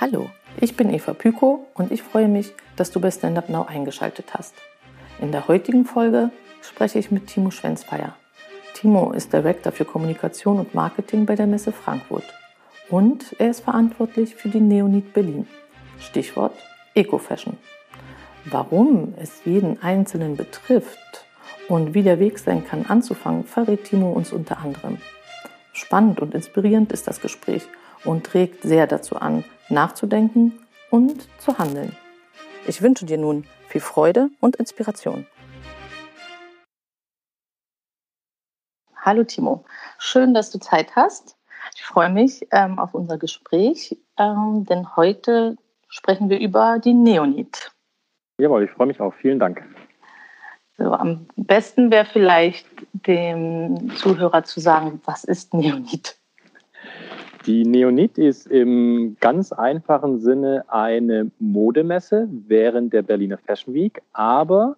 Hallo, ich bin Eva Pyko und ich freue mich, dass du bei Stand Up Now eingeschaltet hast. In der heutigen Folge spreche ich mit Timo Schwenzfeier. Timo ist Director für Kommunikation und Marketing bei der Messe Frankfurt und er ist verantwortlich für die Neonit Berlin. Stichwort Eco-Fashion. Warum es jeden Einzelnen betrifft und wie der Weg sein kann, anzufangen, verrät Timo uns unter anderem. Spannend und inspirierend ist das Gespräch und trägt sehr dazu an, nachzudenken und zu handeln. Ich wünsche dir nun viel Freude und Inspiration. Hallo Timo, schön, dass du Zeit hast. Ich freue mich ähm, auf unser Gespräch, ähm, denn heute sprechen wir über die Neonit. Jawohl, ich freue mich auch. Vielen Dank. So, am besten wäre vielleicht dem Zuhörer zu sagen, was ist Neonit? Die Neonit ist im ganz einfachen Sinne eine Modemesse während der Berliner Fashion Week, aber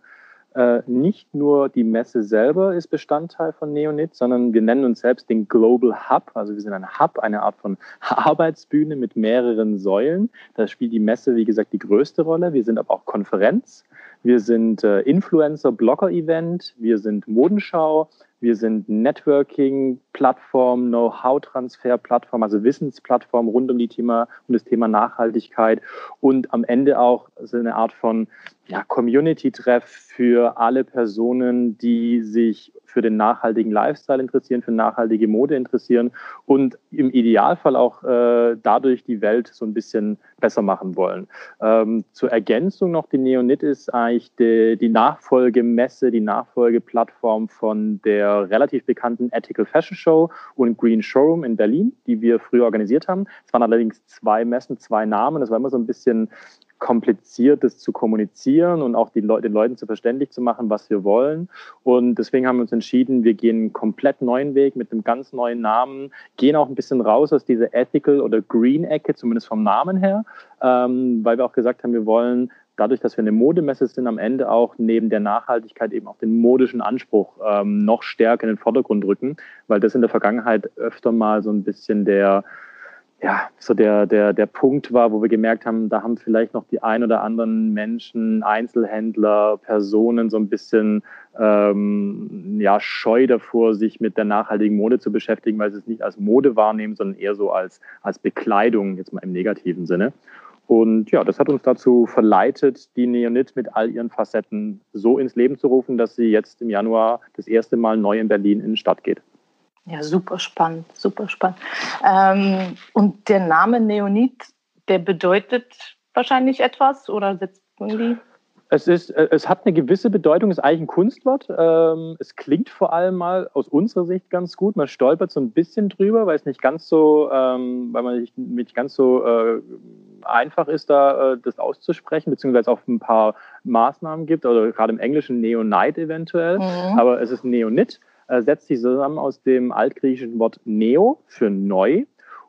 äh, nicht nur die Messe selber ist Bestandteil von Neonit, sondern wir nennen uns selbst den Global Hub. Also wir sind ein Hub, eine Art von Arbeitsbühne mit mehreren Säulen. Da spielt die Messe, wie gesagt, die größte Rolle. Wir sind aber auch Konferenz. Wir sind äh, Influencer-Blogger-Event. Wir sind Modenschau. Wir sind Networking-Plattform, Know-how-Transfer-Plattform, also Wissensplattform rund um, die Thema, um das Thema Nachhaltigkeit und am Ende auch so eine Art von ja, Community-Treff für alle Personen, die sich für den nachhaltigen Lifestyle interessieren, für nachhaltige Mode interessieren und im Idealfall auch äh, dadurch die Welt so ein bisschen besser machen wollen. Ähm, zur Ergänzung noch, die Neonit ist eigentlich die, die Nachfolgemesse, die Nachfolgeplattform von der relativ bekannten Ethical Fashion Show und Green Showroom in Berlin, die wir früher organisiert haben. Es waren allerdings zwei Messen, zwei Namen. Das war immer so ein bisschen kompliziert, das zu kommunizieren und auch Le den Leuten zu verständlich zu machen, was wir wollen. Und deswegen haben wir uns entschieden, wir gehen einen komplett neuen Weg mit einem ganz neuen Namen, gehen auch ein bisschen raus aus dieser Ethical- oder Green-Ecke, zumindest vom Namen her, ähm, weil wir auch gesagt haben, wir wollen dadurch, dass wir eine Modemesse sind, am Ende auch neben der Nachhaltigkeit eben auch den modischen Anspruch ähm, noch stärker in den Vordergrund rücken, weil das in der Vergangenheit öfter mal so ein bisschen der ja, so der, der, der Punkt war, wo wir gemerkt haben, da haben vielleicht noch die ein oder anderen Menschen, Einzelhändler, Personen so ein bisschen ähm, ja, scheu davor, sich mit der nachhaltigen Mode zu beschäftigen, weil sie es nicht als Mode wahrnehmen, sondern eher so als, als Bekleidung, jetzt mal im negativen Sinne. Und ja, das hat uns dazu verleitet, die Neonit mit all ihren Facetten so ins Leben zu rufen, dass sie jetzt im Januar das erste Mal neu in Berlin in die Stadt geht. Ja, super spannend, super spannend. Ähm, und der Name Neonit, der bedeutet wahrscheinlich etwas oder setzt irgendwie? Es, ist, äh, es hat eine gewisse Bedeutung, ist eigentlich ein Kunstwort. Ähm, es klingt vor allem mal aus unserer Sicht ganz gut. Man stolpert so ein bisschen drüber, weil es nicht ganz so, ähm, weil man nicht, nicht ganz so äh, einfach ist, da äh, das auszusprechen, beziehungsweise auch ein paar Maßnahmen gibt, oder gerade im Englischen Neonite eventuell. Mhm. Aber es ist Neonit setzt sich zusammen aus dem altgriechischen Wort Neo für neu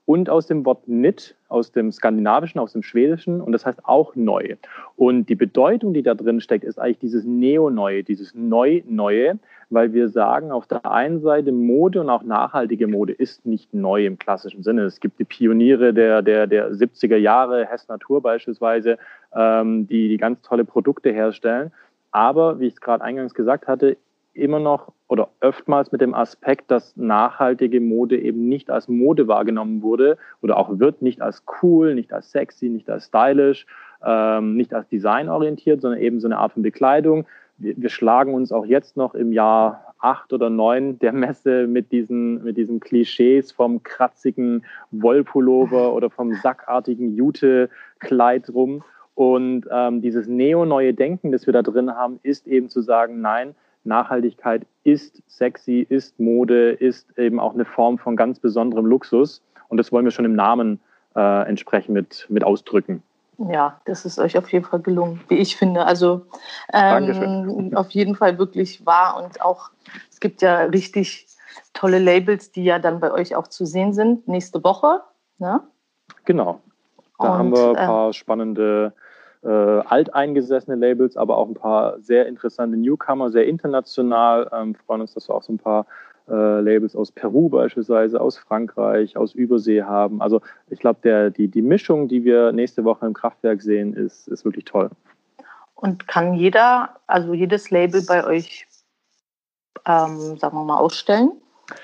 und aus dem Wort Nit, aus dem Skandinavischen, aus dem Schwedischen und das heißt auch neu. Und die Bedeutung, die da drin steckt, ist eigentlich dieses Neo-Neue, dieses Neu-Neue, weil wir sagen, auf der einen Seite Mode und auch nachhaltige Mode ist nicht neu im klassischen Sinne. Es gibt die Pioniere der, der, der 70er Jahre, Hess Natur beispielsweise, ähm, die, die ganz tolle Produkte herstellen. Aber, wie ich es gerade eingangs gesagt hatte, immer noch oder oftmals mit dem Aspekt, dass nachhaltige Mode eben nicht als Mode wahrgenommen wurde oder auch wird, nicht als cool, nicht als sexy, nicht als stylisch, ähm, nicht als designorientiert, sondern eben so eine Art von Bekleidung. Wir, wir, schlagen uns auch jetzt noch im Jahr acht oder neun der Messe mit diesen, mit diesen Klischees vom kratzigen Wollpullover oder vom sackartigen Jute-Kleid rum. Und ähm, dieses neo-neue Denken, das wir da drin haben, ist eben zu sagen, nein, Nachhaltigkeit ist sexy, ist Mode, ist eben auch eine Form von ganz besonderem Luxus. Und das wollen wir schon im Namen äh, entsprechend mit, mit ausdrücken. Ja, das ist euch auf jeden Fall gelungen, wie ich finde. Also ähm, auf jeden Fall wirklich wahr und auch es gibt ja richtig tolle Labels, die ja dann bei euch auch zu sehen sind nächste Woche. Ne? Genau. Da und, haben wir ein paar äh, spannende äh, alteingesessene Labels, aber auch ein paar sehr interessante Newcomer, sehr international. Ähm, freuen uns, dass wir auch so ein paar äh, Labels aus Peru beispielsweise, aus Frankreich, aus Übersee haben. Also ich glaube, die, die Mischung, die wir nächste Woche im Kraftwerk sehen, ist, ist wirklich toll. Und kann jeder, also jedes Label bei euch, ähm, sagen wir mal, ausstellen?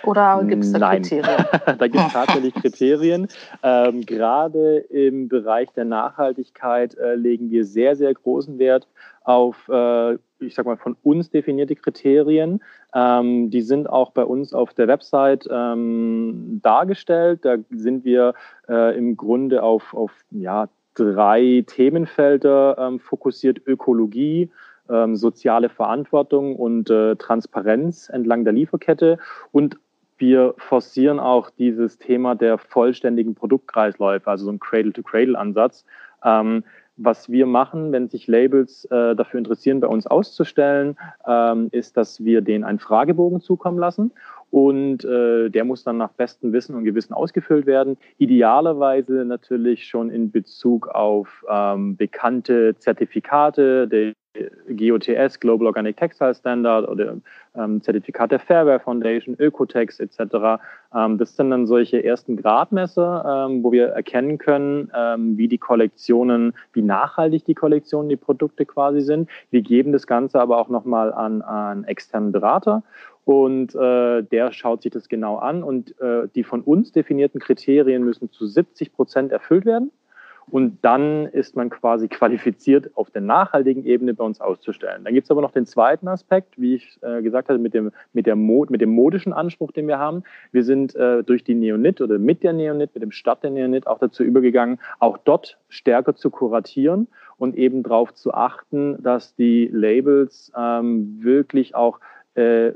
Oder gibt es da Nein. Kriterien? da gibt es tatsächlich Kriterien. Ähm, Gerade im Bereich der Nachhaltigkeit äh, legen wir sehr, sehr großen Wert auf, äh, ich sag mal, von uns definierte Kriterien. Ähm, die sind auch bei uns auf der Website ähm, dargestellt. Da sind wir äh, im Grunde auf, auf ja, drei Themenfelder ähm, fokussiert. Ökologie, ähm, soziale Verantwortung und äh, Transparenz entlang der Lieferkette. Und wir forcieren auch dieses Thema der vollständigen Produktkreisläufe, also so ein Cradle-to-Cradle-Ansatz. Ähm, was wir machen, wenn sich Labels äh, dafür interessieren, bei uns auszustellen, ähm, ist, dass wir denen einen Fragebogen zukommen lassen und äh, der muss dann nach bestem Wissen und Gewissen ausgefüllt werden. Idealerweise natürlich schon in Bezug auf ähm, bekannte Zertifikate, der GOTS, Global Organic Textile Standard oder ähm, Zertifikat der Fairware Foundation, Ökotex etc. Ähm, das sind dann solche ersten Gradmesser, ähm, wo wir erkennen können, ähm, wie die Kollektionen, wie nachhaltig die Kollektionen, die Produkte quasi sind. Wir geben das Ganze aber auch nochmal an einen externen Berater und äh, der schaut sich das genau an und äh, die von uns definierten Kriterien müssen zu 70 Prozent erfüllt werden. Und dann ist man quasi qualifiziert, auf der nachhaltigen Ebene bei uns auszustellen. Dann gibt es aber noch den zweiten Aspekt, wie ich äh, gesagt hatte, mit dem, mit, der Mod, mit dem modischen Anspruch, den wir haben. Wir sind äh, durch die Neonit oder mit der Neonit, mit dem Start der Neonit auch dazu übergegangen, auch dort stärker zu kuratieren und eben darauf zu achten, dass die Labels ähm, wirklich auch äh,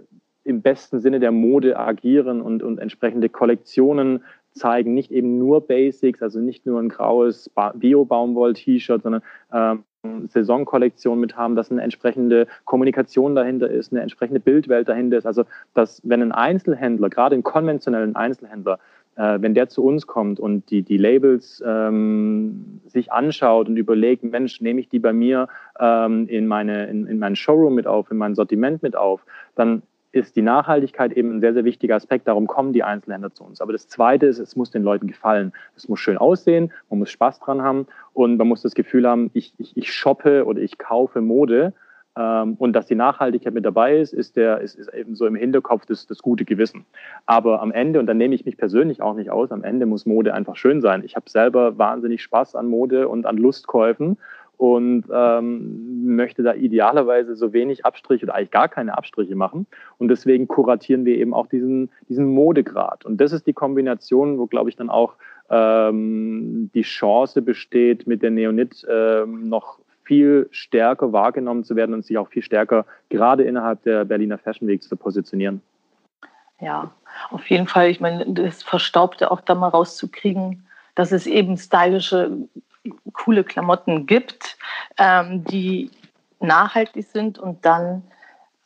im besten Sinne der Mode agieren und, und entsprechende Kollektionen zeigen, nicht eben nur Basics, also nicht nur ein graues Bio-Baumwoll-T-Shirt, sondern ähm, Saisonkollektion mit haben, dass eine entsprechende Kommunikation dahinter ist, eine entsprechende Bildwelt dahinter ist. Also, dass wenn ein Einzelhändler, gerade ein konventionellen Einzelhändler, äh, wenn der zu uns kommt und die, die Labels ähm, sich anschaut und überlegt, Mensch, nehme ich die bei mir ähm, in, meine, in, in mein Showroom mit auf, in mein Sortiment mit auf, dann ist die Nachhaltigkeit eben ein sehr, sehr wichtiger Aspekt. Darum kommen die Einzelhändler zu uns. Aber das Zweite ist, es muss den Leuten gefallen. Es muss schön aussehen, man muss Spaß dran haben und man muss das Gefühl haben, ich, ich, ich shoppe oder ich kaufe Mode. Ähm, und dass die Nachhaltigkeit mit dabei ist, ist, der, ist, ist eben so im Hinterkopf das, das gute Gewissen. Aber am Ende, und da nehme ich mich persönlich auch nicht aus, am Ende muss Mode einfach schön sein. Ich habe selber wahnsinnig Spaß an Mode und an Lustkäufen und ähm, möchte da idealerweise so wenig Abstriche oder eigentlich gar keine Abstriche machen. Und deswegen kuratieren wir eben auch diesen, diesen Modegrad. Und das ist die Kombination, wo, glaube ich, dann auch ähm, die Chance besteht, mit der Neonit ähm, noch viel stärker wahrgenommen zu werden und sich auch viel stärker gerade innerhalb der Berliner Fashion Week zu positionieren. Ja, auf jeden Fall. Ich meine, das Verstaubte auch da mal rauszukriegen, dass es eben stylische coole Klamotten gibt, ähm, die nachhaltig sind. Und dann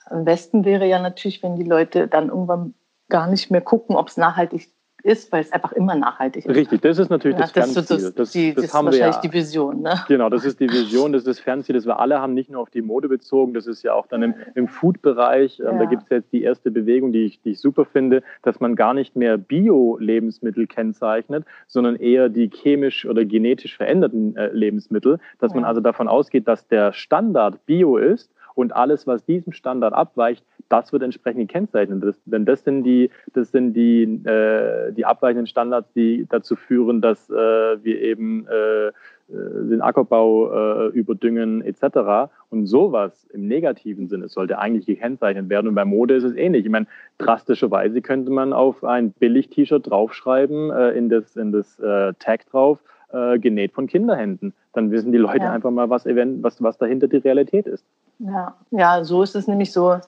am besten wäre ja natürlich, wenn die Leute dann irgendwann gar nicht mehr gucken, ob es nachhaltig ist, weil es einfach immer nachhaltig ist. Richtig, das ist natürlich ja, das, das Fernziel. Das, das, die, das, das haben wahrscheinlich wir ja. die Vision. Ne? Genau, das ist die Vision, das ist das Fernziel, das wir alle haben, nicht nur auf die Mode bezogen, das ist ja auch dann im, im Food-Bereich, ähm, ja. da gibt es jetzt die erste Bewegung, die ich, die ich super finde, dass man gar nicht mehr Bio-Lebensmittel kennzeichnet, sondern eher die chemisch oder genetisch veränderten äh, Lebensmittel, dass man also davon ausgeht, dass der Standard Bio ist und alles, was diesem Standard abweicht, das wird entsprechend gekennzeichnet. Das, denn das sind die, das sind die, äh, die abweichenden Standards, die dazu führen, dass äh, wir eben äh, äh den Ackerbau äh, überdüngen etc. Und sowas im negativen Sinne sollte eigentlich gekennzeichnet werden. Und bei Mode ist es ähnlich. Ich meine, drastischerweise könnte man auf ein Billig-T-Shirt draufschreiben, äh, in das, in das Tag drauf, äh, genäht von Kinderhänden. Dann wissen die Leute ja. einfach mal, was, was, was dahinter die Realität ist. Ja, ja, so ist es nämlich so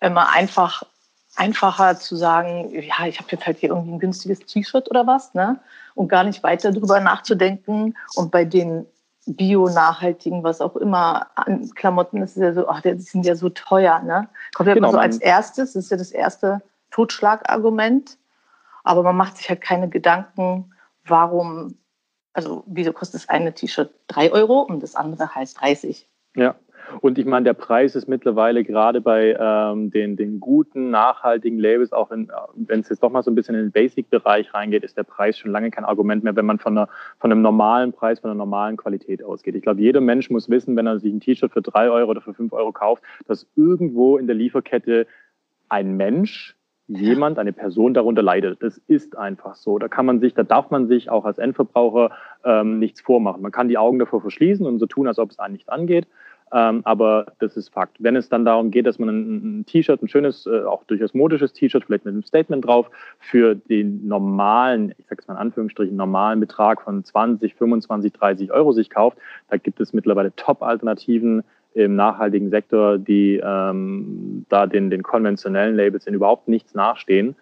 immer einfach einfacher zu sagen, ja, ich habe jetzt halt hier irgendwie ein günstiges T-Shirt oder was, ne? Und gar nicht weiter drüber nachzudenken. Und bei den Bio-nachhaltigen, was auch immer, an Klamotten ist es ja so, ach, die sind ja so teuer, ne? Kommt ja genau, immer so als erstes, das ist ja das erste Totschlagargument. Aber man macht sich halt keine Gedanken, warum, also wieso kostet das eine T-Shirt drei Euro und das andere halt 30. Ja, Und ich meine, der Preis ist mittlerweile gerade bei ähm, den, den guten, nachhaltigen Labels, auch wenn es jetzt doch mal so ein bisschen in den Basic-Bereich reingeht, ist der Preis schon lange kein Argument mehr, wenn man von, einer, von einem normalen Preis, von einer normalen Qualität ausgeht. Ich glaube, jeder Mensch muss wissen, wenn er sich ein T-Shirt für drei Euro oder für fünf Euro kauft, dass irgendwo in der Lieferkette ein Mensch jemand, eine Person darunter leidet. Das ist einfach so. Da kann man sich, da darf man sich auch als Endverbraucher ähm, nichts vormachen. Man kann die Augen davor verschließen und so tun, als ob es einen nicht angeht. Ähm, aber das ist Fakt. Wenn es dann darum geht, dass man ein, ein T-Shirt, ein schönes, äh, auch durchaus modisches T-Shirt, vielleicht mit einem Statement drauf, für den normalen, ich sage es mal in Anführungsstrichen, normalen Betrag von 20, 25, 30 Euro sich kauft, da gibt es mittlerweile Top-Alternativen im nachhaltigen Sektor, die ähm, da den, den konventionellen Labels in überhaupt nichts nachstehen.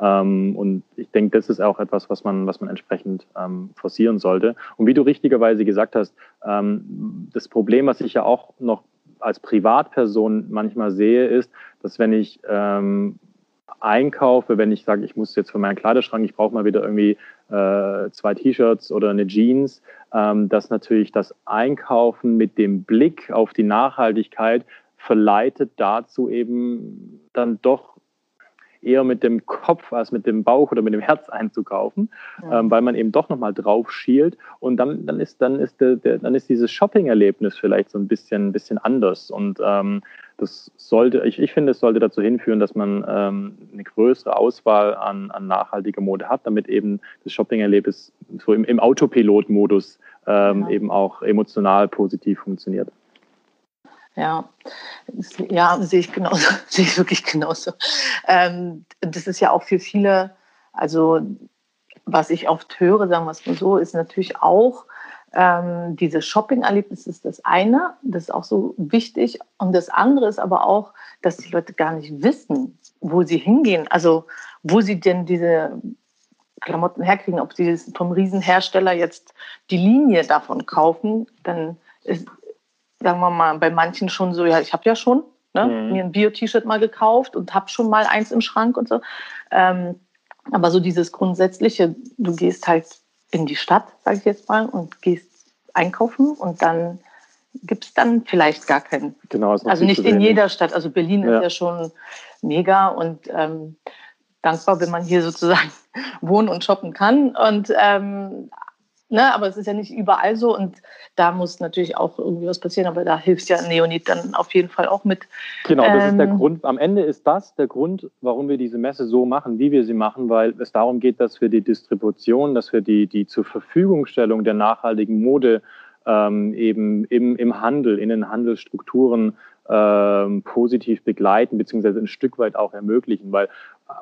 Ähm, und ich denke, das ist auch etwas, was man, was man entsprechend ähm, forcieren sollte. Und wie du richtigerweise gesagt hast, ähm, das Problem, was ich ja auch noch als Privatperson manchmal sehe, ist, dass wenn ich ähm, einkaufe, wenn ich sage, ich muss jetzt für meinen Kleiderschrank, ich brauche mal wieder irgendwie äh, zwei T-Shirts oder eine Jeans, ähm, dass natürlich das Einkaufen mit dem Blick auf die Nachhaltigkeit verleitet dazu eben dann doch eher mit dem Kopf als mit dem Bauch oder mit dem Herz einzukaufen, ja. ähm, weil man eben doch nochmal drauf schielt und dann, dann ist, dann ist, der, der dann ist dieses Shopping-Erlebnis vielleicht so ein bisschen, bisschen anders und ähm, das sollte, ich, ich finde, es sollte dazu hinführen, dass man ähm, eine größere Auswahl an, an nachhaltiger Mode hat, damit eben das Shopping-Erlebnis so im, im Autopilot-Modus ähm, ja. eben auch emotional positiv funktioniert. Ja, ja, sehe ich genauso, sehe ich wirklich genauso. Ähm, das ist ja auch für viele, also was ich oft höre, sagen wir es mal so, ist natürlich auch ähm, dieses Shopping-Erlebnis ist das eine, das ist auch so wichtig. Und das andere ist aber auch, dass die Leute gar nicht wissen, wo sie hingehen, also wo sie denn diese Klamotten herkriegen, ob sie vom Riesenhersteller jetzt die Linie davon kaufen, dann ist, sagen wir mal, bei manchen schon so, ja, ich habe ja schon ne, mhm. mir ein Bio-T-Shirt mal gekauft und habe schon mal eins im Schrank und so. Ähm, aber so dieses Grundsätzliche, du gehst halt in die Stadt, sage ich jetzt mal, und gehst einkaufen und dann gibt es dann vielleicht gar keinen. Genau, also nicht in jeder Stadt. Also Berlin ja. ist ja schon mega und ähm, dankbar, wenn man hier sozusagen wohnen und shoppen kann. Und ähm, Ne, aber es ist ja nicht überall so und da muss natürlich auch irgendwie was passieren, aber da hilft ja Neonit dann auf jeden Fall auch mit. Genau, das ähm, ist der ähm, Grund. Am Ende ist das der Grund, warum wir diese Messe so machen, wie wir sie machen, weil es darum geht, dass wir die Distribution, dass wir die, die zur Verfügungstellung der nachhaltigen Mode ähm, eben im, im Handel, in den Handelsstrukturen ähm, positiv begleiten, beziehungsweise ein Stück weit auch ermöglichen, weil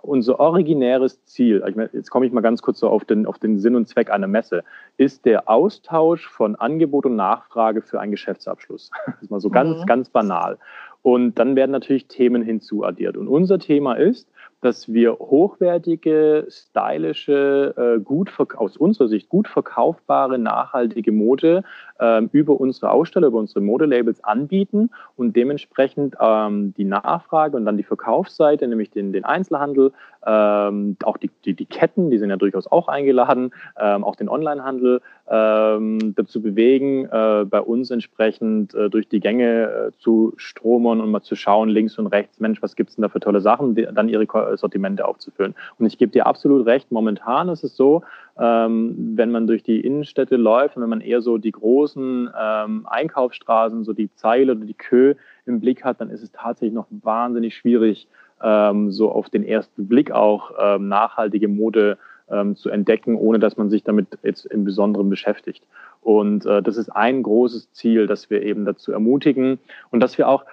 unser originäres Ziel, ich meine, jetzt komme ich mal ganz kurz so auf den, auf den Sinn und Zweck einer Messe, ist der Austausch von Angebot und Nachfrage für einen Geschäftsabschluss. Das ist mal so ganz, mhm. ganz banal. Und dann werden natürlich Themen hinzuaddiert. Und unser Thema ist, dass wir hochwertige, stylische, äh, gut aus unserer Sicht gut verkaufbare, nachhaltige Mode ähm, über unsere Aussteller, über unsere Modelabels anbieten und dementsprechend ähm, die Nachfrage und dann die Verkaufsseite, nämlich den, den Einzelhandel, ähm, auch die, die, die, Ketten, die sind ja durchaus auch eingeladen, ähm, auch den Onlinehandel ähm, dazu bewegen, äh, bei uns entsprechend äh, durch die Gänge äh, zu stromern und mal zu schauen, links und rechts, Mensch, was gibt es denn da für tolle Sachen, die, dann ihre Sortimente aufzufüllen. Und ich gebe dir absolut recht, momentan ist es so, wenn man durch die Innenstädte läuft und wenn man eher so die großen ähm, Einkaufsstraßen, so die Zeile oder die Kö im Blick hat, dann ist es tatsächlich noch wahnsinnig schwierig, ähm, so auf den ersten Blick auch ähm, nachhaltige Mode ähm, zu entdecken, ohne dass man sich damit jetzt im Besonderen beschäftigt. Und äh, das ist ein großes Ziel, dass wir eben dazu ermutigen und dass wir auch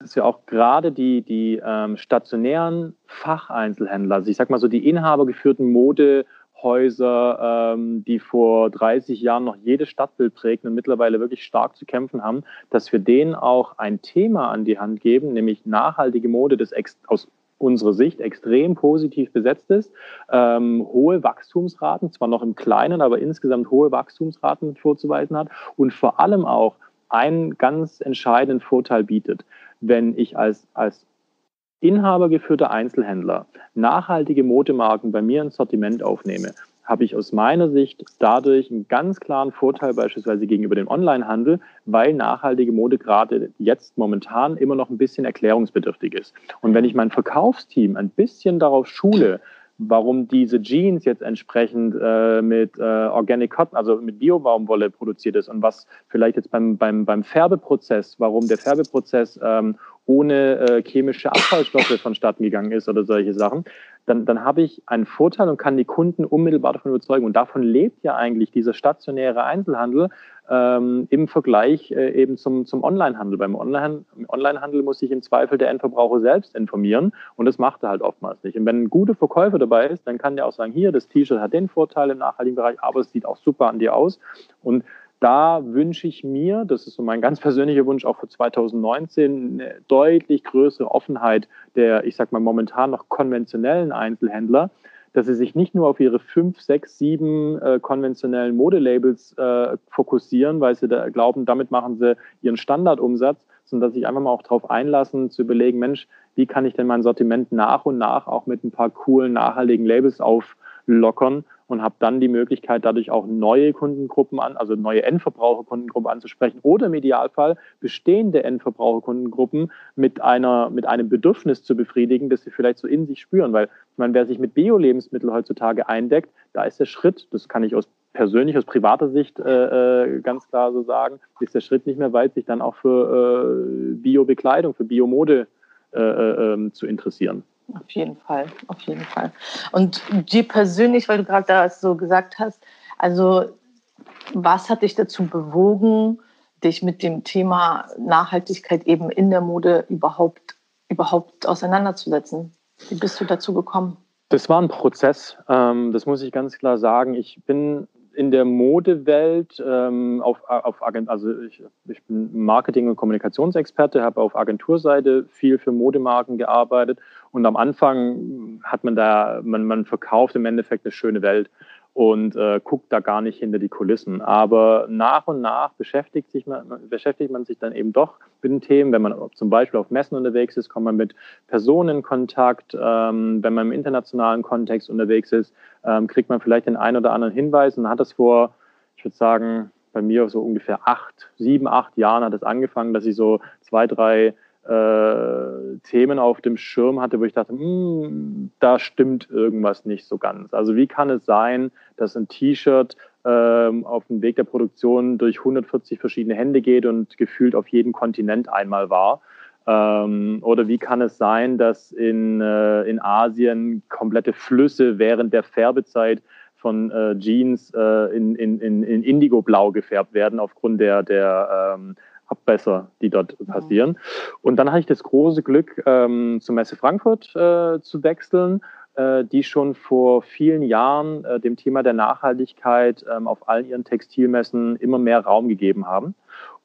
dass wir auch gerade die, die ähm, stationären Facheinzelhändler, also ich sag mal so die inhabergeführten Mode- Häuser, ähm, die vor 30 Jahren noch jedes Stadtbild prägten und mittlerweile wirklich stark zu kämpfen haben, dass wir denen auch ein Thema an die Hand geben, nämlich nachhaltige Mode, das aus unserer Sicht extrem positiv besetzt ist, ähm, hohe Wachstumsraten, zwar noch im Kleinen, aber insgesamt hohe Wachstumsraten vorzuweisen hat und vor allem auch einen ganz entscheidenden Vorteil bietet. Wenn ich als, als inhabergeführter Einzelhändler nachhaltige Modemarken bei mir ins Sortiment aufnehme, habe ich aus meiner Sicht dadurch einen ganz klaren Vorteil beispielsweise gegenüber dem Onlinehandel, weil nachhaltige Mode gerade jetzt momentan immer noch ein bisschen erklärungsbedürftig ist. Und wenn ich mein Verkaufsteam ein bisschen darauf schule, warum diese Jeans jetzt entsprechend äh, mit äh, Organic Cotton, also mit Biobaumwolle produziert ist und was vielleicht jetzt beim, beim, beim Färbeprozess, warum der Färbeprozess ähm, ohne äh, chemische Abfallstoffe vonstatten gegangen ist oder solche Sachen, dann, dann habe ich einen Vorteil und kann die Kunden unmittelbar davon überzeugen. Und davon lebt ja eigentlich dieser stationäre Einzelhandel ähm, im Vergleich äh, eben zum, zum Onlinehandel. Beim Online, Onlinehandel muss sich im Zweifel der Endverbraucher selbst informieren und das macht er halt oftmals nicht. Und wenn ein guter Verkäufer dabei ist, dann kann der auch sagen, hier, das T-Shirt hat den Vorteil im nachhaltigen Bereich, aber es sieht auch super an dir aus. Und da wünsche ich mir, das ist so mein ganz persönlicher Wunsch auch für 2019, eine deutlich größere Offenheit der, ich sag mal, momentan noch konventionellen Einzelhändler, dass sie sich nicht nur auf ihre fünf, sechs, sieben äh, konventionellen Modelabels äh, fokussieren, weil sie da glauben, damit machen sie ihren Standardumsatz, sondern dass sich einfach mal auch darauf einlassen, zu überlegen, Mensch, wie kann ich denn mein Sortiment nach und nach auch mit ein paar coolen, nachhaltigen Labels auflockern und habe dann die Möglichkeit, dadurch auch neue Kundengruppen an, also neue Endverbraucherkundengruppen anzusprechen oder im Idealfall bestehende Endverbraucherkundengruppen mit einer, mit einem Bedürfnis zu befriedigen, das sie vielleicht so in sich spüren. Weil, meine, wer sich mit Bio-Lebensmitteln heutzutage eindeckt, da ist der Schritt, das kann ich aus persönlich, aus privater Sicht äh, äh ganz klar so sagen, ist der Schritt nicht mehr weit, sich dann auch für äh, Bio-Bekleidung, für Biomode äh, äh, ähm, zu interessieren. Auf jeden Fall, auf jeden Fall. Und dir persönlich, weil du gerade da so gesagt hast, also was hat dich dazu bewogen, dich mit dem Thema Nachhaltigkeit eben in der Mode überhaupt, überhaupt auseinanderzusetzen? Wie bist du dazu gekommen? Das war ein Prozess, ähm, das muss ich ganz klar sagen. Ich bin in der Modewelt ähm, auf, auf Agent, also ich, ich bin Marketing- und Kommunikationsexperte, habe auf Agenturseite viel für Modemarken gearbeitet und am Anfang hat man da, man, man verkauft im Endeffekt eine schöne Welt und äh, guckt da gar nicht hinter die Kulissen. Aber nach und nach beschäftigt, sich man, beschäftigt man sich dann eben doch mit den Themen. Wenn man zum Beispiel auf Messen unterwegs ist, kommt man mit Personen in Kontakt. Ähm, wenn man im internationalen Kontext unterwegs ist, ähm, kriegt man vielleicht den einen oder anderen Hinweis und hat das vor, ich würde sagen, bei mir so ungefähr acht, sieben, acht Jahren hat es angefangen, dass ich so zwei, drei äh, Themen auf dem Schirm hatte, wo ich dachte, hm, da stimmt irgendwas nicht so ganz. Also wie kann es sein, dass ein T-Shirt ähm, auf dem Weg der Produktion durch 140 verschiedene Hände geht und gefühlt auf jedem Kontinent einmal war? Ähm, oder wie kann es sein, dass in, äh, in Asien komplette Flüsse während der Färbezeit von äh, Jeans äh, in, in, in, in Indigo-Blau gefärbt werden aufgrund der, der ähm, Abbesser, die dort mhm. passieren. Und dann hatte ich das große Glück, ähm, zur Messe Frankfurt äh, zu wechseln, äh, die schon vor vielen Jahren äh, dem Thema der Nachhaltigkeit ähm, auf allen ihren Textilmessen immer mehr Raum gegeben haben.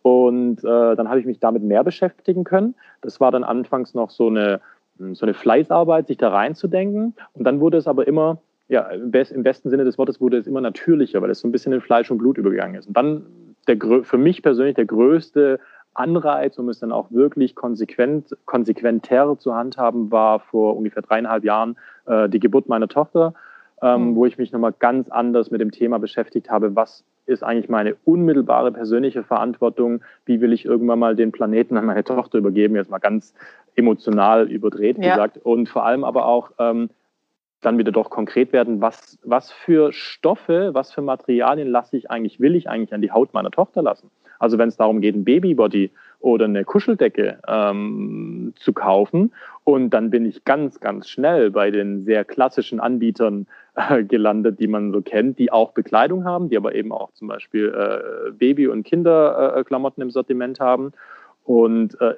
Und äh, dann habe ich mich damit mehr beschäftigen können. Das war dann anfangs noch so eine, hm, so eine Fleißarbeit, sich da reinzudenken. Und dann wurde es aber immer ja, im, besten Sinne des Wortes wurde es immer natürlicher, weil es so ein bisschen in Fleisch und Blut übergegangen ist. Und dann der, für mich persönlich der größte Anreiz, um es dann auch wirklich konsequent, konsequenter zu handhaben, war vor ungefähr dreieinhalb Jahren äh, die Geburt meiner Tochter, ähm, mhm. wo ich mich nochmal ganz anders mit dem Thema beschäftigt habe, was ist eigentlich meine unmittelbare persönliche Verantwortung, wie will ich irgendwann mal den Planeten an meine Tochter übergeben, jetzt mal ganz emotional überdreht ja. gesagt, und vor allem aber auch, ähm, dann wieder doch konkret werden, was, was für Stoffe, was für Materialien lasse ich eigentlich, will ich eigentlich an die Haut meiner Tochter lassen. Also wenn es darum geht, ein Babybody oder eine Kuscheldecke ähm, zu kaufen. Und dann bin ich ganz, ganz schnell bei den sehr klassischen Anbietern äh, gelandet, die man so kennt, die auch Bekleidung haben, die aber eben auch zum Beispiel äh, Baby- und Kinderklamotten äh, im Sortiment haben. Und äh,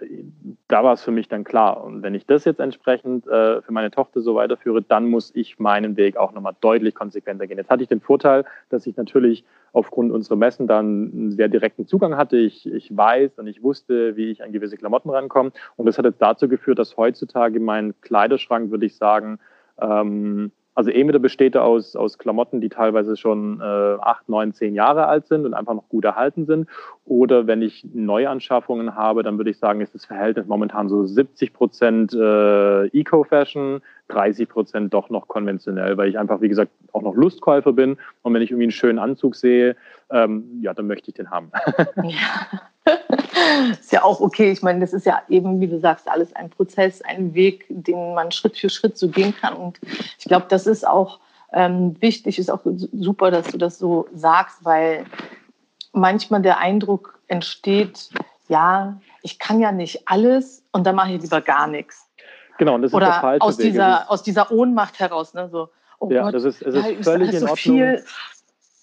da war es für mich dann klar. Und wenn ich das jetzt entsprechend äh, für meine Tochter so weiterführe, dann muss ich meinen Weg auch nochmal deutlich konsequenter gehen. Jetzt hatte ich den Vorteil, dass ich natürlich aufgrund unserer Messen dann einen sehr direkten Zugang hatte. Ich, ich weiß und ich wusste, wie ich an gewisse Klamotten rankomme. Und das hat jetzt dazu geführt, dass heutzutage mein Kleiderschrank, würde ich sagen, ähm, Also entweder besteht er aus, aus Klamotten, die teilweise schon äh, acht, neun, zehn Jahre alt sind und einfach noch gut erhalten sind. Oder wenn ich Neuanschaffungen habe, dann würde ich sagen, ist das Verhältnis momentan so 70 Prozent äh, Eco-Fashion, 30 Prozent doch noch konventionell, weil ich einfach, wie gesagt, auch noch Lustkäufer bin. Und wenn ich irgendwie einen schönen Anzug sehe, ähm, ja, dann möchte ich den haben. ja. Ist ja auch okay. Ich meine, das ist ja eben, wie du sagst, alles ein Prozess, ein Weg, den man Schritt für Schritt so gehen kann. Und ich glaube, das ist auch ähm, wichtig, ist auch super, dass du das so sagst, weil manchmal der Eindruck entsteht, ja, ich kann ja nicht alles und dann mache ich lieber gar nichts. Genau, und das Oder ist der falsche aus Weg. dieser, aus dieser Ohnmacht heraus, ne? so, oh ja, Gott, das ist, es ist völlig in Ordnung. Viel.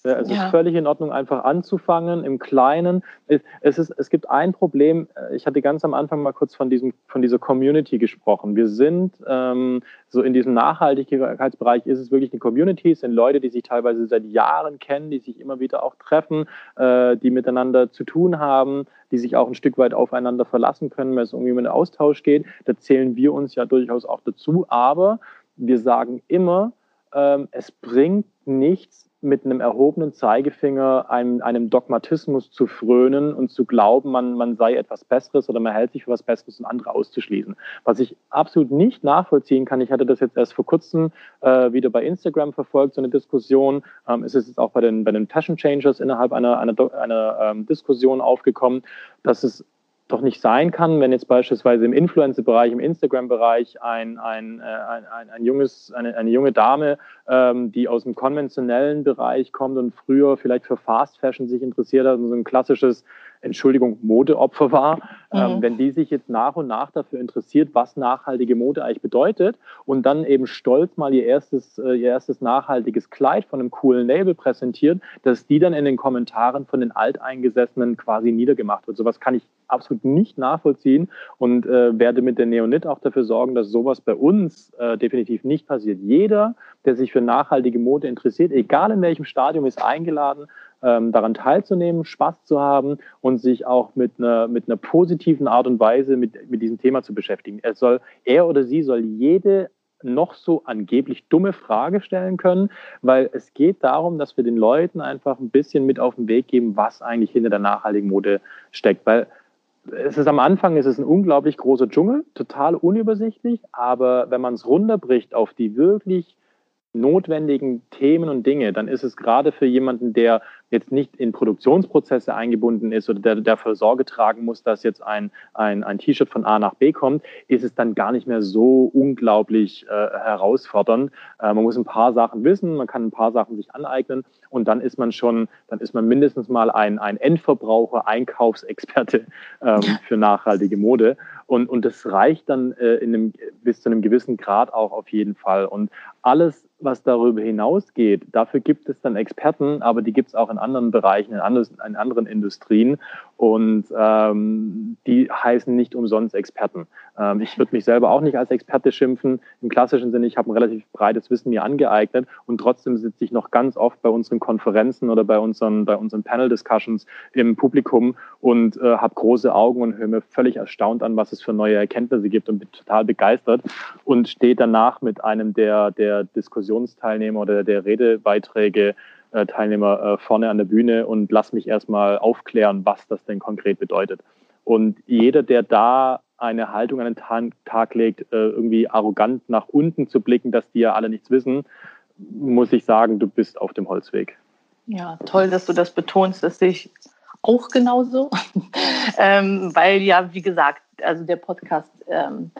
Ja, es ja. ist völlig in Ordnung, einfach anzufangen im Kleinen. Es, ist, es gibt ein Problem, ich hatte ganz am Anfang mal kurz von, diesem, von dieser Community gesprochen. Wir sind ähm, so in diesem Nachhaltigkeitsbereich ist es wirklich eine Community, es sind Leute, die sich teilweise seit Jahren kennen, die sich immer wieder auch treffen, äh, die miteinander zu tun haben, die sich auch ein Stück weit aufeinander verlassen können, wenn es irgendwie um einen Austausch geht. Da zählen wir uns ja durchaus auch dazu, aber wir sagen immer, ähm, es bringt nichts, mit einem erhobenen Zeigefinger einem, einem Dogmatismus zu frönen und zu glauben, man, man sei etwas Besseres oder man hält sich für was Besseres und andere auszuschließen. Was ich absolut nicht nachvollziehen kann, ich hatte das jetzt erst vor kurzem äh, wieder bei Instagram verfolgt, so eine Diskussion, ähm, es ist jetzt auch bei den, bei den Fashion Changers innerhalb einer, einer, einer ähm, Diskussion aufgekommen, dass es doch nicht sein kann, wenn jetzt beispielsweise im Influencer-Bereich, im Instagram-Bereich ein, ein, äh, ein, ein, ein, junges, eine, eine junge Dame, ähm, die aus dem konventionellen Bereich kommt und früher vielleicht für Fast Fashion sich interessiert hat und so ein klassisches Entschuldigung, Modeopfer war, ähm, mhm. ähm, wenn die sich jetzt nach und nach dafür interessiert, was nachhaltige Mode eigentlich bedeutet und dann eben stolz mal ihr erstes, äh, ihr erstes nachhaltiges Kleid von einem coolen Label präsentiert, dass die dann in den Kommentaren von den Alteingesessenen quasi niedergemacht wird. Sowas kann ich absolut nicht nachvollziehen und äh, werde mit der Neonit auch dafür sorgen, dass sowas bei uns äh, definitiv nicht passiert. Jeder, der sich für nachhaltige Mode interessiert, egal in welchem Stadium, ist eingeladen, ähm, daran teilzunehmen, Spaß zu haben und sich auch mit einer, mit einer positiven Art und Weise mit, mit diesem Thema zu beschäftigen. Er soll, er oder sie soll jede noch so angeblich dumme Frage stellen können, weil es geht darum, dass wir den Leuten einfach ein bisschen mit auf den Weg geben, was eigentlich hinter der nachhaltigen Mode steckt. Weil es ist am Anfang es ist ein unglaublich großer Dschungel, total unübersichtlich, aber wenn man es runterbricht auf die wirklich notwendigen Themen und Dinge, dann ist es gerade für jemanden, der jetzt nicht in Produktionsprozesse eingebunden ist oder der dafür Sorge tragen muss, dass jetzt ein, ein, ein T-Shirt von A nach B kommt, ist es dann gar nicht mehr so unglaublich äh, herausfordernd. Äh, man muss ein paar Sachen wissen, man kann ein paar Sachen sich aneignen und dann ist man schon, dann ist man mindestens mal ein, ein Endverbraucher, Einkaufsexperte ähm, für nachhaltige Mode. Und, und das reicht dann äh, in einem, bis zu einem gewissen Grad auch auf jeden Fall. Und alles was darüber hinausgeht, dafür gibt es dann Experten, aber die gibt es auch in anderen Bereichen, in, anders, in anderen Industrien und ähm, die heißen nicht umsonst Experten. Ähm, ich würde mich selber auch nicht als Experte schimpfen. Im klassischen Sinne, ich habe ein relativ breites Wissen mir angeeignet und trotzdem sitze ich noch ganz oft bei unseren Konferenzen oder bei unseren, bei unseren Panel-Discussions im Publikum und äh, habe große Augen und höre mir völlig erstaunt an, was es für neue Erkenntnisse gibt und bin total begeistert und stehe danach mit einem der, der Diskussionsteilnehmer oder der Redebeiträge äh, Teilnehmer äh, vorne an der Bühne und lass mich erstmal aufklären, was das denn konkret bedeutet. Und jeder, der da eine Haltung an den Tag legt, äh, irgendwie arrogant nach unten zu blicken, dass die ja alle nichts wissen, muss ich sagen, du bist auf dem Holzweg. Ja, toll, dass du das betonst. Das sehe ich auch genauso. ähm, weil ja, wie gesagt, also der Podcast ähm,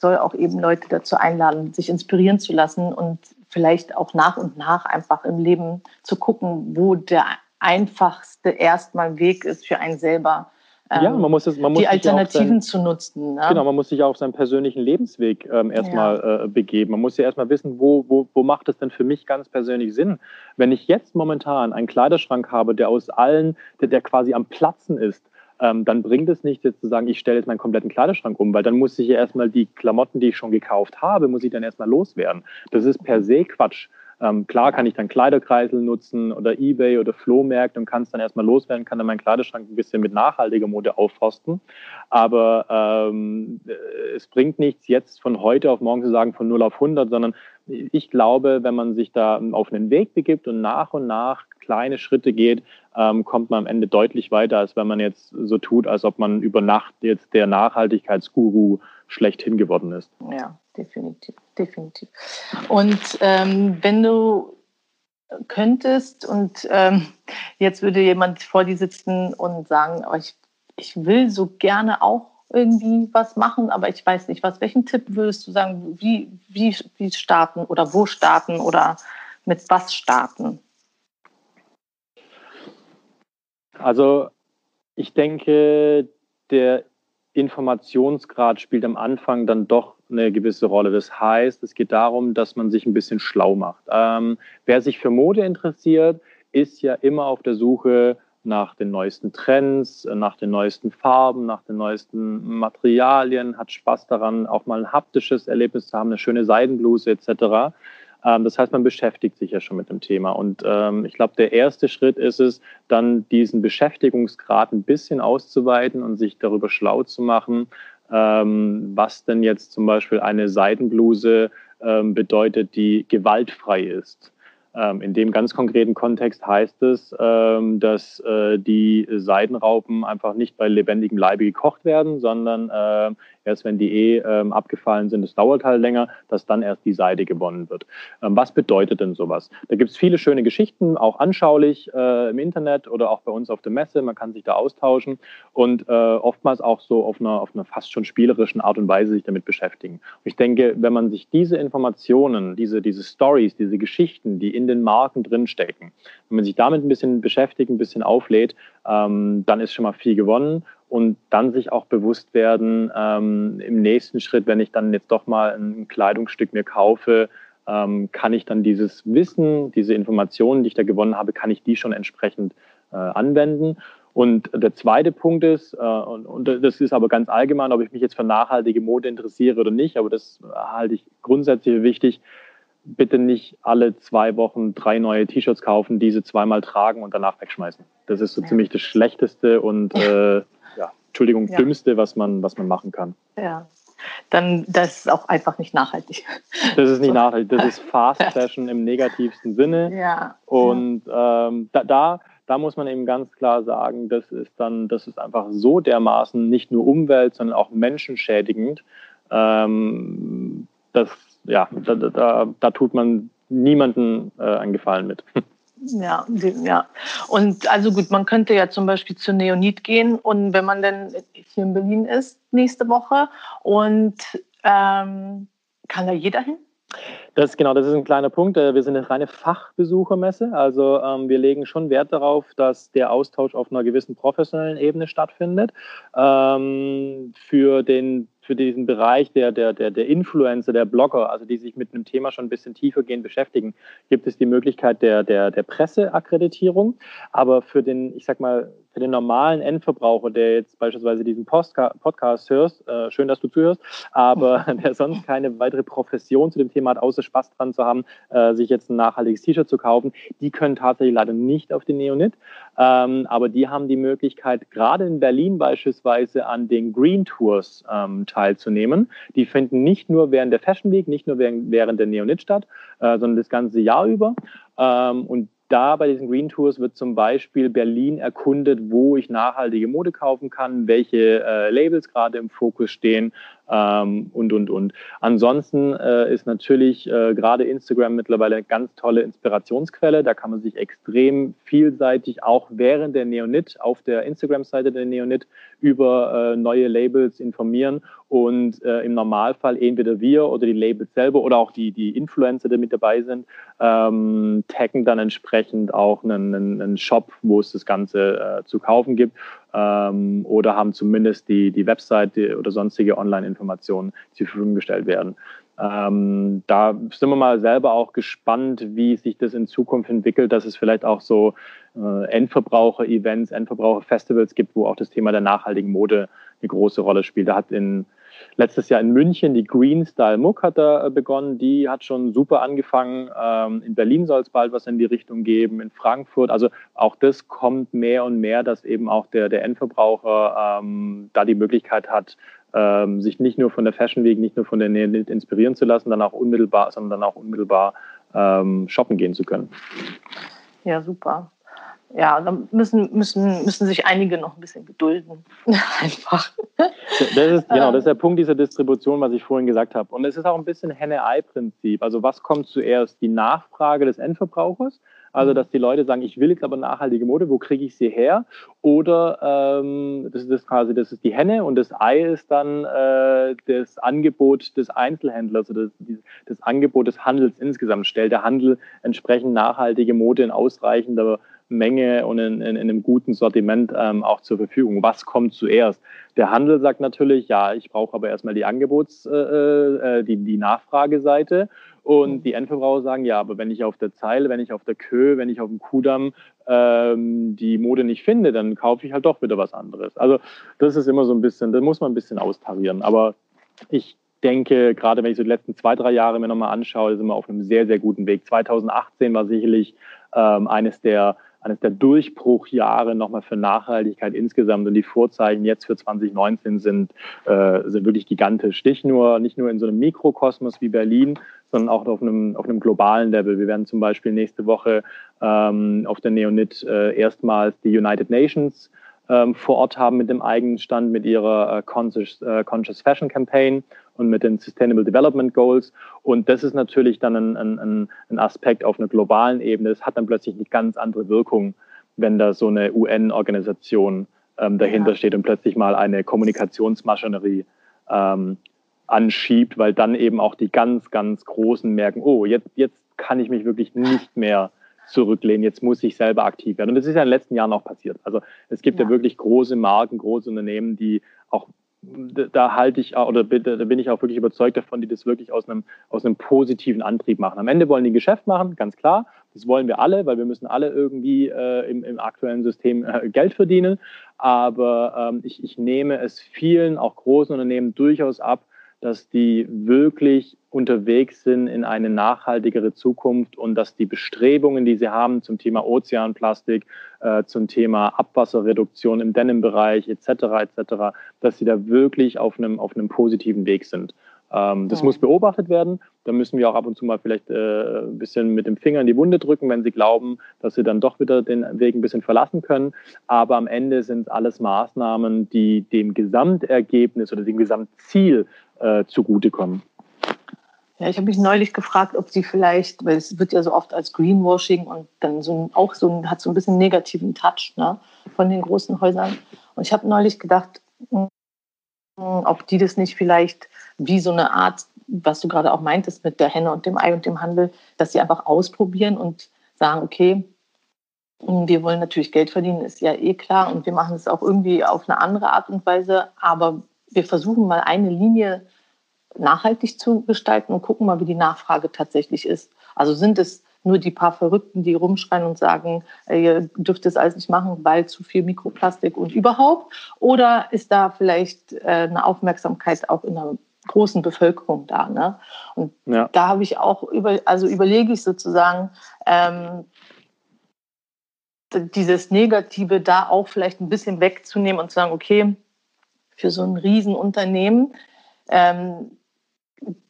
soll auch eben Leute dazu einladen, sich inspirieren zu lassen und vielleicht auch nach und nach einfach im Leben zu gucken, wo der einfachste erstmal Weg ist für einen selber. Ähm, ja, man muss es, man muss die Alternativen sein, zu nutzen. Ne? Genau, man muss sich auch auf seinen persönlichen Lebensweg ähm, erstmal ja. äh, begeben. Man muss ja erstmal wissen, wo, wo, wo macht es denn für mich ganz persönlich Sinn? Wenn ich jetzt momentan einen Kleiderschrank habe, der aus allen, der, der quasi am Platzen ist, ähm, dann bringt es nicht jetzt zu sagen, ich stelle jetzt meinen kompletten Kleiderschrank um, weil dann muss ich ja erstmal die Klamotten, die ich schon gekauft habe, muss ich dann erstmal loswerden. Das ist per se Quatsch. Ähm, klar kann ich dann Kleiderkreisel nutzen oder Ebay oder Flohmärkte und kann es dann erstmal loswerden, kann dann meinen Kleiderschrank ein bisschen mit nachhaltiger Mode aufforsten. Aber ähm, es bringt nichts, jetzt von heute auf morgen zu sagen, von 0 auf 100, sondern ich glaube, wenn man sich da auf einen Weg begibt und nach und nach kleine Schritte geht, ähm, kommt man am Ende deutlich weiter, als wenn man jetzt so tut, als ob man über Nacht jetzt der Nachhaltigkeitsguru schlechthin geworden ist. Ja, definitiv, definitiv. Und ähm, wenn du könntest und ähm, jetzt würde jemand vor dir sitzen und sagen, oh, ich, ich will so gerne auch irgendwie was machen, aber ich weiß nicht was. Welchen Tipp würdest du sagen, wie, wie, wie starten oder wo starten oder mit was starten? Also ich denke, der Informationsgrad spielt am Anfang dann doch eine gewisse Rolle. Das heißt, es geht darum, dass man sich ein bisschen schlau macht. Ähm, wer sich für Mode interessiert, ist ja immer auf der Suche nach den neuesten Trends, nach den neuesten Farben, nach den neuesten Materialien, hat Spaß daran, auch mal ein haptisches Erlebnis zu haben, eine schöne Seidenbluse etc. Ähm, das heißt, man beschäftigt sich ja schon mit dem Thema. Und ähm, ich glaube, der erste Schritt ist es, dann diesen Beschäftigungsgrad ein bisschen auszuweiten und sich darüber schlau zu machen, ähm, was denn jetzt zum Beispiel eine Seidenbluse ähm, bedeutet, die gewaltfrei ist. Ähm, in dem ganz konkreten Kontext heißt es, ähm, dass äh, die Seidenraupen einfach nicht bei lebendigem Leibe gekocht werden, sondern äh, erst wenn die eh ähm, abgefallen sind, es dauert halt länger, dass dann erst die Seide gewonnen wird. Ähm, was bedeutet denn sowas? Da gibt es viele schöne Geschichten, auch anschaulich äh, im Internet oder auch bei uns auf der Messe. Man kann sich da austauschen und äh, oftmals auch so auf einer, auf einer fast schon spielerischen Art und Weise sich damit beschäftigen. Und ich denke, wenn man sich diese Informationen, diese, diese Stories, diese Geschichten, die in den Marken drinstecken, wenn man sich damit ein bisschen beschäftigt, ein bisschen auflädt, ähm, dann ist schon mal viel gewonnen und dann sich auch bewusst werden, ähm, im nächsten Schritt, wenn ich dann jetzt doch mal ein Kleidungsstück mir kaufe, ähm, kann ich dann dieses Wissen, diese Informationen, die ich da gewonnen habe, kann ich die schon entsprechend äh, anwenden. Und der zweite Punkt ist, äh, und, und, das ist aber ganz allgemein, ob ich mich jetzt für nachhaltige Mode interessiere oder nicht, aber das halte ich grundsätzlich für wichtig, bitte nicht alle zwei Wochen drei neue T-Shirts kaufen, diese zweimal tragen und danach wegschmeißen. Das ist so ja. ziemlich das Schlechteste und äh, ja, Entschuldigung, ja. Dümmste, was man, was man machen kann. Ja. Dann das ist auch einfach nicht nachhaltig. Das ist nicht so. nachhaltig. Das ist Fast Fashion im negativsten Sinne. Ja. Und ähm, da, da, da muss man eben ganz klar sagen, das ist dann, das ist einfach so dermaßen nicht nur Umwelt, sondern auch menschenschädigend. Ähm, das, ja, da, da, da tut man niemanden äh, einen Gefallen mit. Ja, ja. Und also gut, man könnte ja zum Beispiel zu Neonit gehen und wenn man dann hier in Berlin ist nächste Woche und ähm, kann da jeder hin? Das genau, das ist ein kleiner Punkt. Äh, wir sind eine reine Fachbesuchermesse. Also ähm, wir legen schon Wert darauf, dass der Austausch auf einer gewissen professionellen Ebene stattfindet. Ähm, für den für diesen Bereich der, der, der, der Influencer, der Blogger, also die sich mit einem Thema schon ein bisschen tiefergehend beschäftigen, gibt es die Möglichkeit der, der, der Presseakkreditierung. Aber für den, ich sag mal, für den normalen Endverbraucher, der jetzt beispielsweise diesen Postka Podcast hörst, äh, schön, dass du zuhörst, aber der sonst keine weitere Profession zu dem Thema hat, außer Spaß dran zu haben, äh, sich jetzt ein nachhaltiges T-Shirt zu kaufen, die können tatsächlich leider nicht auf den Neonit. Ähm, aber die haben die Möglichkeit, gerade in Berlin beispielsweise an den Green Tours ähm, teilzunehmen. Die finden nicht nur während der Fashion Week, nicht nur während, der Neonit statt, äh, sondern das ganze Jahr über. Ähm, und da bei diesen Green Tours wird zum Beispiel Berlin erkundet, wo ich nachhaltige Mode kaufen kann, welche äh, Labels gerade im Fokus stehen ähm, und, und, und. Ansonsten äh, ist natürlich äh, gerade Instagram mittlerweile eine ganz tolle Inspirationsquelle. Da kann man sich extrem vielseitig auch während der Neonit auf der Instagram-Seite der Neonit über äh, neue Labels informieren und äh, im Normalfall entweder wir oder die Labels selber oder auch die, die Influencer, die mit dabei sind, ähm, taggen dann entsprechend auch einen, einen Shop, wo es das Ganze äh, zu kaufen gibt ähm, oder haben zumindest die, die Webseite oder sonstige Online-Informationen zur Verfügung gestellt werden. Ähm, da sind wir mal selber auch gespannt, wie sich das in Zukunft entwickelt, dass es vielleicht auch so äh, Endverbraucher-Events, Endverbraucher-Festivals gibt, wo auch das Thema der nachhaltigen Mode eine große Rolle spielt. Da hat in letztes Jahr in München, die Green Style Muck hat da äh, begonnen, die hat schon super angefangen. Ähm, in Berlin soll es bald was in die Richtung geben, in Frankfurt. Also auch das kommt mehr und mehr, dass eben auch der, der Endverbraucher ähm, da die Möglichkeit hat, ähm, sich nicht nur von der Fashion Week, nicht nur von der Nähe inspirieren zu lassen, dann auch unmittelbar, sondern dann auch unmittelbar ähm, shoppen gehen zu können. Ja, super. Ja, dann müssen, müssen, müssen sich einige noch ein bisschen gedulden. Einfach. Das ist, genau, das ist der Punkt dieser Distribution, was ich vorhin gesagt habe. Und es ist auch ein bisschen Henne-Ei-Prinzip. Also was kommt zuerst? Die Nachfrage des Endverbrauchers also, dass die Leute sagen, ich will jetzt aber nachhaltige Mode, wo kriege ich sie her? Oder ähm, das ist das quasi, das ist die Henne und das Ei ist dann äh, das Angebot des Einzelhändlers oder das, das Angebot des Handels insgesamt. Stellt der Handel entsprechend nachhaltige Mode in ausreichender Menge und in, in, in einem guten Sortiment ähm, auch zur Verfügung. Was kommt zuerst? Der Handel sagt natürlich, ja, ich brauche aber erstmal die Angebots-, äh, äh, die, die Nachfrageseite. Und mhm. die Endverbraucher sagen, ja, aber wenn ich auf der Zeile, wenn ich auf der Kö, wenn ich auf dem Kudamm ähm, die Mode nicht finde, dann kaufe ich halt doch wieder was anderes. Also das ist immer so ein bisschen, da muss man ein bisschen austarieren. Aber ich denke, gerade wenn ich so die letzten zwei, drei Jahre mir nochmal anschaue, sind wir auf einem sehr, sehr guten Weg. 2018 war sicherlich ähm, eines der eines der Durchbruchjahre nochmal für Nachhaltigkeit insgesamt. Und die Vorzeichen jetzt für 2019 sind, äh, sind wirklich gigantisch. Nicht nur, nicht nur in so einem Mikrokosmos wie Berlin, sondern auch auf einem, auf einem globalen Level. Wir werden zum Beispiel nächste Woche ähm, auf der Neonit äh, erstmals die United Nations ähm, vor Ort haben mit dem eigenen Stand, mit ihrer äh, Conscious, äh, Conscious Fashion Campaign und mit den Sustainable Development Goals. Und das ist natürlich dann ein, ein, ein Aspekt auf einer globalen Ebene. Es hat dann plötzlich eine ganz andere Wirkung, wenn da so eine UN-Organisation ähm, dahinter ja. steht und plötzlich mal eine Kommunikationsmaschinerie ähm, anschiebt, weil dann eben auch die ganz, ganz Großen merken, oh, jetzt, jetzt kann ich mich wirklich nicht mehr zurücklehnen, jetzt muss ich selber aktiv werden. Und das ist ja in den letzten Jahren auch passiert. Also es gibt ja, ja wirklich große Marken, große Unternehmen, die auch da halte ich oder da bin ich auch wirklich überzeugt davon, die das wirklich aus einem, aus einem positiven Antrieb machen. Am Ende wollen die Geschäft machen, ganz klar. Das wollen wir alle, weil wir müssen alle irgendwie äh, im, im aktuellen System äh, Geld verdienen. Aber ähm, ich, ich nehme es vielen, auch großen Unternehmen durchaus ab, dass die wirklich unterwegs sind in eine nachhaltigere Zukunft und dass die Bestrebungen, die sie haben zum Thema Ozeanplastik, äh, zum Thema Abwasserreduktion im Denim-Bereich etc. etc., dass sie da wirklich auf einem, auf einem positiven Weg sind. Ähm, das ja. muss beobachtet werden. Da müssen wir auch ab und zu mal vielleicht äh, ein bisschen mit dem Finger in die Wunde drücken, wenn sie glauben, dass sie dann doch wieder den Weg ein bisschen verlassen können. Aber am Ende sind es alles Maßnahmen, die dem Gesamtergebnis oder dem Gesamtziel äh, zugutekommen. Ja, ich habe mich neulich gefragt, ob sie vielleicht, weil es wird ja so oft als Greenwashing und dann so ein, auch so ein, hat so ein bisschen negativen Touch ne, von den großen Häusern. Und ich habe neulich gedacht, hm, ob die das nicht vielleicht wie so eine Art, was du gerade auch meintest mit der Henne und dem Ei und dem Handel, dass sie einfach ausprobieren und sagen, okay, hm, wir wollen natürlich Geld verdienen, ist ja eh klar und wir machen es auch irgendwie auf eine andere Art und Weise, aber wir versuchen mal eine Linie nachhaltig zu gestalten und gucken mal, wie die Nachfrage tatsächlich ist. Also sind es nur die paar Verrückten, die rumschreien und sagen, ihr dürft das alles nicht machen, weil zu viel Mikroplastik und überhaupt? Oder ist da vielleicht äh, eine Aufmerksamkeit auch in der großen Bevölkerung da? Ne? Und ja. da habe ich auch über, also überlege ich sozusagen, ähm, dieses Negative da auch vielleicht ein bisschen wegzunehmen und zu sagen, okay, für so ein Riesenunternehmen. Ähm,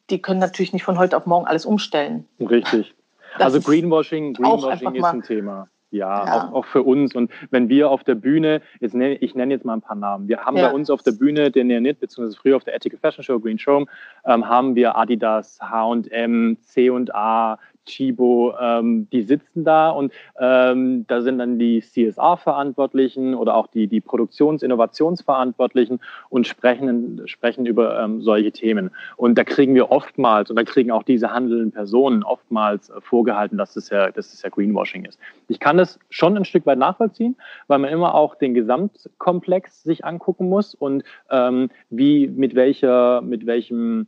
die können natürlich nicht von heute auf morgen alles umstellen. Richtig. Das also Greenwashing, Greenwashing ist ein Thema. Ja, ja. Auch, auch, für uns. Und wenn wir auf der Bühne, jetzt nenne, ich nenne jetzt mal ein paar Namen. Wir haben ja. bei uns auf der Bühne, den Neonit, beziehungsweise früher auf der Ethical Fashion Show, Green Show, ähm, haben wir Adidas, H&M, C&A, Chibo, ähm, die sitzen da und ähm, da sind dann die CSR-Verantwortlichen oder auch die, die Produktions-Innovationsverantwortlichen und sprechen, sprechen über ähm, solche Themen. Und da kriegen wir oftmals, und da kriegen auch diese handelnden Personen oftmals äh, vorgehalten, dass es, ja, dass es ja Greenwashing ist. Ich kann das schon ein Stück weit nachvollziehen, weil man immer auch den Gesamtkomplex sich angucken muss und ähm, wie, mit welcher, mit welchem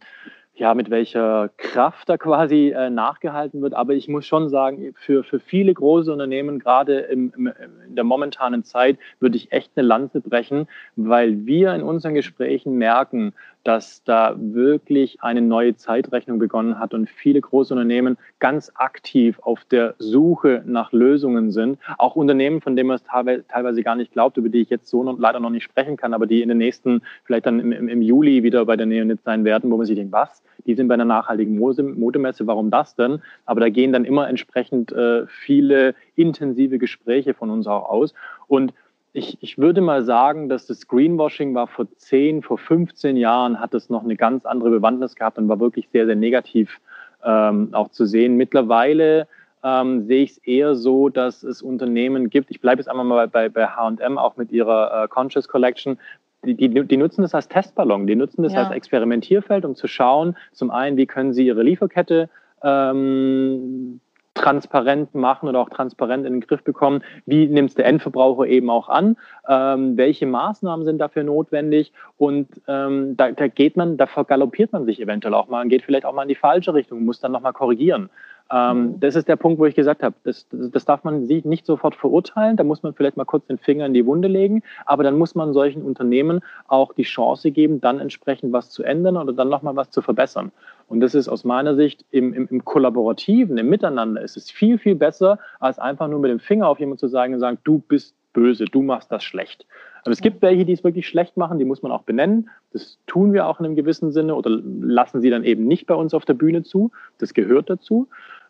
ja, mit welcher Kraft da quasi äh, nachgehalten wird. Aber ich muss schon sagen, für, für viele große Unternehmen, gerade im, im, in der momentanen Zeit, würde ich echt eine Lanze brechen, weil wir in unseren Gesprächen merken, dass da wirklich eine neue Zeitrechnung begonnen hat und viele große Unternehmen ganz aktiv auf der Suche nach Lösungen sind. Auch Unternehmen, von denen man es teilweise gar nicht glaubt, über die ich jetzt so noch, leider noch nicht sprechen kann, aber die in den nächsten, vielleicht dann im, im Juli wieder bei der Neonit sein werden, wo man sich denkt, was? Die sind bei einer nachhaltigen Modemesse, warum das denn? Aber da gehen dann immer entsprechend äh, viele intensive Gespräche von uns auch aus. Und ich, ich würde mal sagen, dass das Greenwashing war vor 10, vor 15 Jahren, hat es noch eine ganz andere Bewandtnis gehabt und war wirklich sehr, sehr negativ ähm, auch zu sehen. Mittlerweile ähm, sehe ich es eher so, dass es Unternehmen gibt, ich bleibe jetzt einmal mal bei, bei H&M, auch mit ihrer äh, Conscious Collection, die, die, die, nutzen das als Testballon, die nutzen das ja. als Experimentierfeld, um zu schauen, zum einen, wie können sie ihre Lieferkette ähm, transparent machen oder auch transparent in den Griff bekommen. Wie nimmt es der Endverbraucher eben auch an? Ähm, welche Maßnahmen sind dafür notwendig? Und ähm, da, da, geht man, da vergaloppiert man sich eventuell auch mal und geht vielleicht auch mal in die falsche Richtung, muss dann nochmal korrigieren. Ähm, mhm. Das ist der Punkt, wo ich gesagt habe, das, das, darf man nicht sofort verurteilen. Da muss man vielleicht mal kurz den Finger in die Wunde legen. Aber dann muss man solchen Unternehmen auch die Chance geben, dann entsprechend was zu ändern oder dann nochmal was zu verbessern. Und das ist aus meiner Sicht im, im, im Kollaborativen, im Miteinander, ist es viel, viel besser, als einfach nur mit dem Finger auf jemanden zu sagen und sagen, du bist böse, du machst das schlecht. Aber es gibt welche, die es wirklich schlecht machen, die muss man auch benennen. Das tun wir auch in einem gewissen Sinne oder lassen sie dann eben nicht bei uns auf der Bühne zu. Das gehört dazu.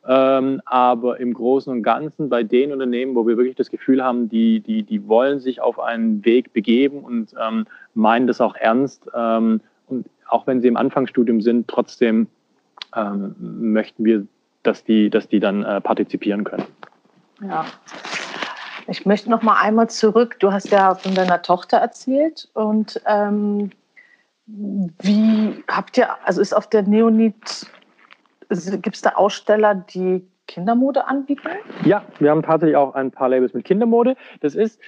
Ähm, aber im Großen und Ganzen bei den Unternehmen, wo wir wirklich das Gefühl haben, die, die, die wollen sich auf einen Weg begeben und ähm, meinen das auch ernst, ähm, und auch wenn sie im Anfangsstudium sind, trotzdem ähm, möchten wir, dass die, dass die dann äh, partizipieren können. Ja. Ich möchte noch mal einmal zurück. Du hast ja von deiner Tochter erzählt und ähm, wie habt ihr, also ist auf der Neonit, gibt es da Aussteller, die Kindermode anbieten? Ja, wir haben tatsächlich auch ein paar Labels mit Kindermode. Das ist,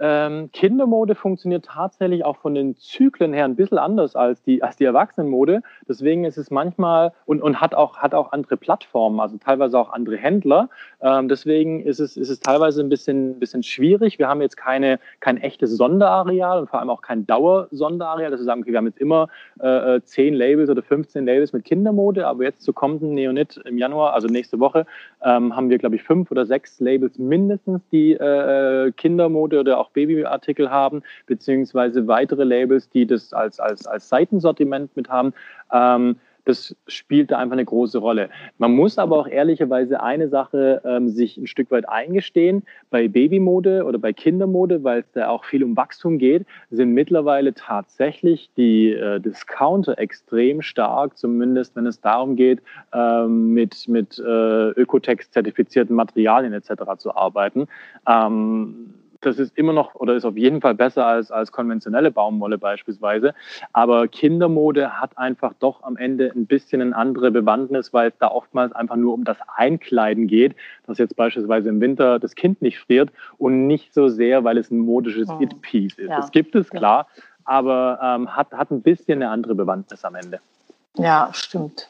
ähm, Kindermode funktioniert tatsächlich auch von den Zyklen her ein bisschen anders als die, als die Erwachsenenmode. Deswegen ist es manchmal und, und hat, auch, hat auch andere Plattformen, also teilweise auch andere Händler. Ähm, deswegen ist es, ist es teilweise ein bisschen, bisschen schwierig. Wir haben jetzt keine, kein echtes Sonderareal und vor allem auch kein Dauersonderareal, dass wir sagen, okay, wir haben jetzt immer äh, 10 Labels oder 15 Labels mit Kindermode, aber jetzt zu kommenden Neonit im Januar, also nächste Woche, ähm, haben wir, glaube ich, fünf oder sechs Labels mindestens, die äh, äh Kindermode oder auch auch Babyartikel haben, beziehungsweise weitere Labels, die das als, als, als Seitensortiment mit haben. Ähm, das spielt da einfach eine große Rolle. Man muss aber auch ehrlicherweise eine Sache ähm, sich ein Stück weit eingestehen. Bei Babymode oder bei Kindermode, weil es da auch viel um Wachstum geht, sind mittlerweile tatsächlich die äh, Discounter extrem stark, zumindest wenn es darum geht, ähm, mit, mit äh, Ökotex-zertifizierten Materialien etc. zu arbeiten. Ähm, das ist immer noch oder ist auf jeden Fall besser als, als konventionelle Baumwolle beispielsweise. Aber Kindermode hat einfach doch am Ende ein bisschen eine andere Bewandtnis, weil es da oftmals einfach nur um das Einkleiden geht, dass jetzt beispielsweise im Winter das Kind nicht friert und nicht so sehr, weil es ein modisches oh. It-Piece ist. Ja. Das gibt es, klar, aber ähm, hat, hat ein bisschen eine andere Bewandtnis am Ende. Ja, stimmt.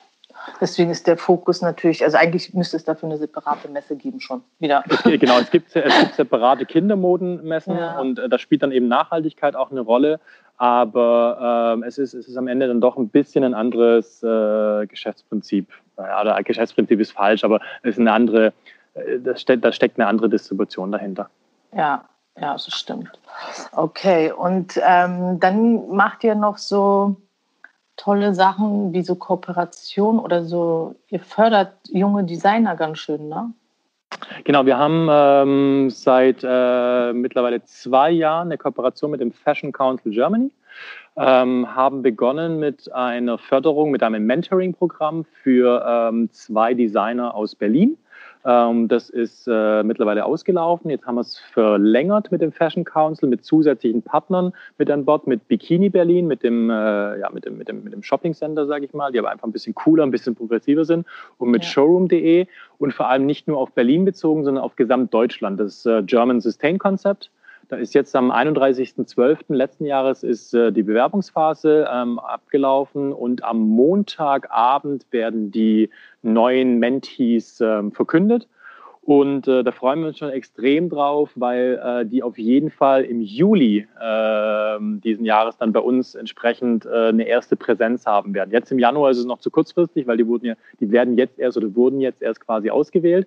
Deswegen ist der Fokus natürlich, also eigentlich müsste es dafür eine separate Messe geben schon wieder. Genau, es gibt, es gibt separate Kindermodenmessen ja. und äh, da spielt dann eben Nachhaltigkeit auch eine Rolle. Aber ähm, es, ist, es ist am Ende dann doch ein bisschen ein anderes äh, Geschäftsprinzip. Ja, oder Geschäftsprinzip ist falsch, aber es ist eine andere, äh, da steckt, da steckt eine andere Distribution dahinter. Ja, ja, das stimmt. Okay, und ähm, dann macht ihr noch so tolle Sachen wie so Kooperation oder so. Ihr fördert junge Designer ganz schön, ne? Genau, wir haben ähm, seit äh, mittlerweile zwei Jahren eine Kooperation mit dem Fashion Council Germany. Ähm, haben begonnen mit einer Förderung, mit einem Mentoring-Programm für ähm, zwei Designer aus Berlin. Ähm, das ist äh, mittlerweile ausgelaufen. Jetzt haben wir es verlängert mit dem Fashion Council, mit zusätzlichen Partnern mit an Bord, mit Bikini Berlin, mit dem, äh, ja, mit dem, mit dem, mit dem Shopping Center, sage ich mal, die aber einfach ein bisschen cooler, ein bisschen progressiver sind und mit ja. Showroom.de und vor allem nicht nur auf Berlin bezogen, sondern auf Gesamtdeutschland. Das äh, German Sustain Concept. Da ist jetzt am 31.12. letzten Jahres ist äh, die Bewerbungsphase ähm, abgelaufen und am Montagabend werden die neuen Mentees ähm, verkündet. Und äh, da freuen wir uns schon extrem drauf, weil äh, die auf jeden Fall im Juli äh, diesen Jahres dann bei uns entsprechend äh, eine erste Präsenz haben werden. Jetzt im Januar ist es noch zu kurzfristig, weil die wurden ja, die werden jetzt erst oder wurden jetzt erst quasi ausgewählt.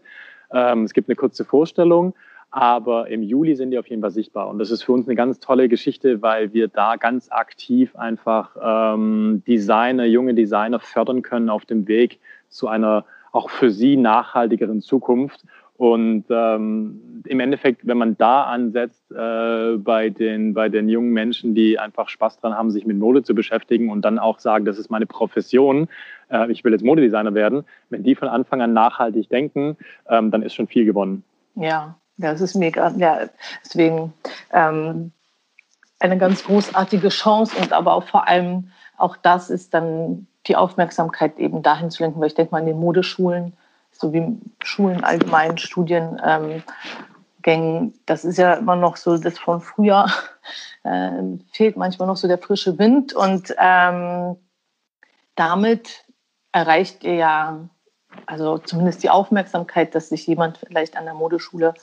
Ähm, es gibt eine kurze Vorstellung, aber im Juli sind die auf jeden Fall sichtbar. Und das ist für uns eine ganz tolle Geschichte, weil wir da ganz aktiv einfach ähm, Designer, junge Designer fördern können auf dem Weg zu einer auch für sie nachhaltigeren Zukunft und ähm, im Endeffekt, wenn man da ansetzt, äh, bei, den, bei den jungen Menschen, die einfach Spaß dran haben, sich mit Mode zu beschäftigen und dann auch sagen, das ist meine Profession, äh, ich will jetzt Modedesigner werden, wenn die von Anfang an nachhaltig denken, ähm, dann ist schon viel gewonnen. Ja, ja, es ist mega. Ja, deswegen ähm, eine ganz großartige Chance und aber auch vor allem auch das ist dann die Aufmerksamkeit eben dahin zu lenken, weil ich denke mal in den Modeschulen so wie Schulen allgemein, Studiengängen, ähm, das ist ja immer noch so das von früher, äh, fehlt manchmal noch so der frische Wind und ähm, damit erreicht ihr ja also zumindest die Aufmerksamkeit, dass sich jemand vielleicht an der Modeschule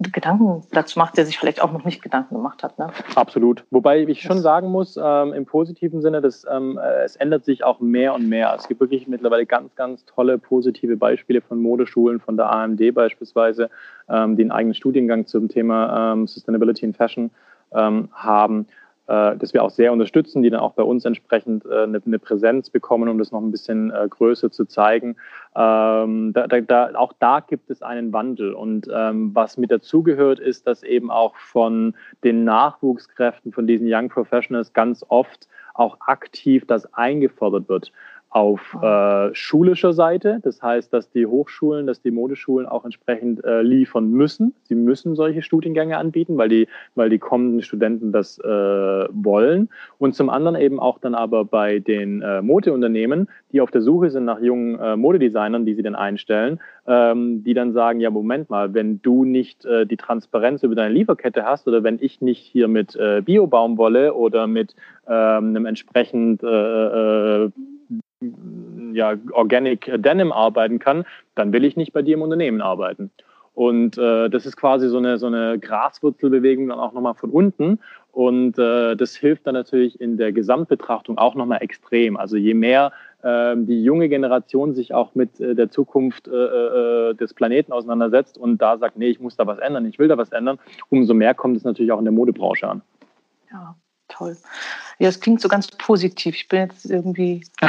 Gedanken dazu macht, der sich vielleicht auch noch nicht Gedanken gemacht hat. Ne? Absolut. Wobei ich schon sagen muss, ähm, im positiven Sinne, dass ähm, äh, es ändert sich auch mehr und mehr. Es gibt wirklich mittlerweile ganz, ganz tolle positive Beispiele von Modeschulen, von der AMD beispielsweise, ähm, die einen eigenen Studiengang zum Thema ähm, Sustainability in Fashion ähm, haben äh, das wir auch sehr unterstützen, die dann auch bei uns entsprechend äh, eine, eine Präsenz bekommen, um das noch ein bisschen äh, größer zu zeigen. Ähm, da, da, auch da gibt es einen Wandel. Und ähm, was mit dazugehört, ist, dass eben auch von den Nachwuchskräften, von diesen Young Professionals ganz oft auch aktiv das eingefordert wird auf äh, schulischer Seite. Das heißt, dass die Hochschulen, dass die Modeschulen auch entsprechend äh, liefern müssen. Sie müssen solche Studiengänge anbieten, weil die, weil die kommenden Studenten das äh, wollen. Und zum anderen eben auch dann aber bei den äh, Modeunternehmen, die auf der Suche sind nach jungen äh, Modedesignern, die sie dann einstellen, ähm, die dann sagen, ja, Moment mal, wenn du nicht äh, die Transparenz über deine Lieferkette hast oder wenn ich nicht hier mit äh, Bio-Baumwolle oder mit einem entsprechend äh, äh, ja, Organic Denim arbeiten kann, dann will ich nicht bei dir im Unternehmen arbeiten. Und äh, das ist quasi so eine, so eine Graswurzelbewegung dann auch nochmal von unten. Und äh, das hilft dann natürlich in der Gesamtbetrachtung auch nochmal extrem. Also je mehr äh, die junge Generation sich auch mit äh, der Zukunft des Planeten auseinandersetzt und da sagt, nee, ich muss da was ändern, ich will da was ändern, umso mehr kommt es natürlich auch in der Modebranche an. Ja, toll. Ja, es klingt so ganz positiv. Ich bin jetzt irgendwie.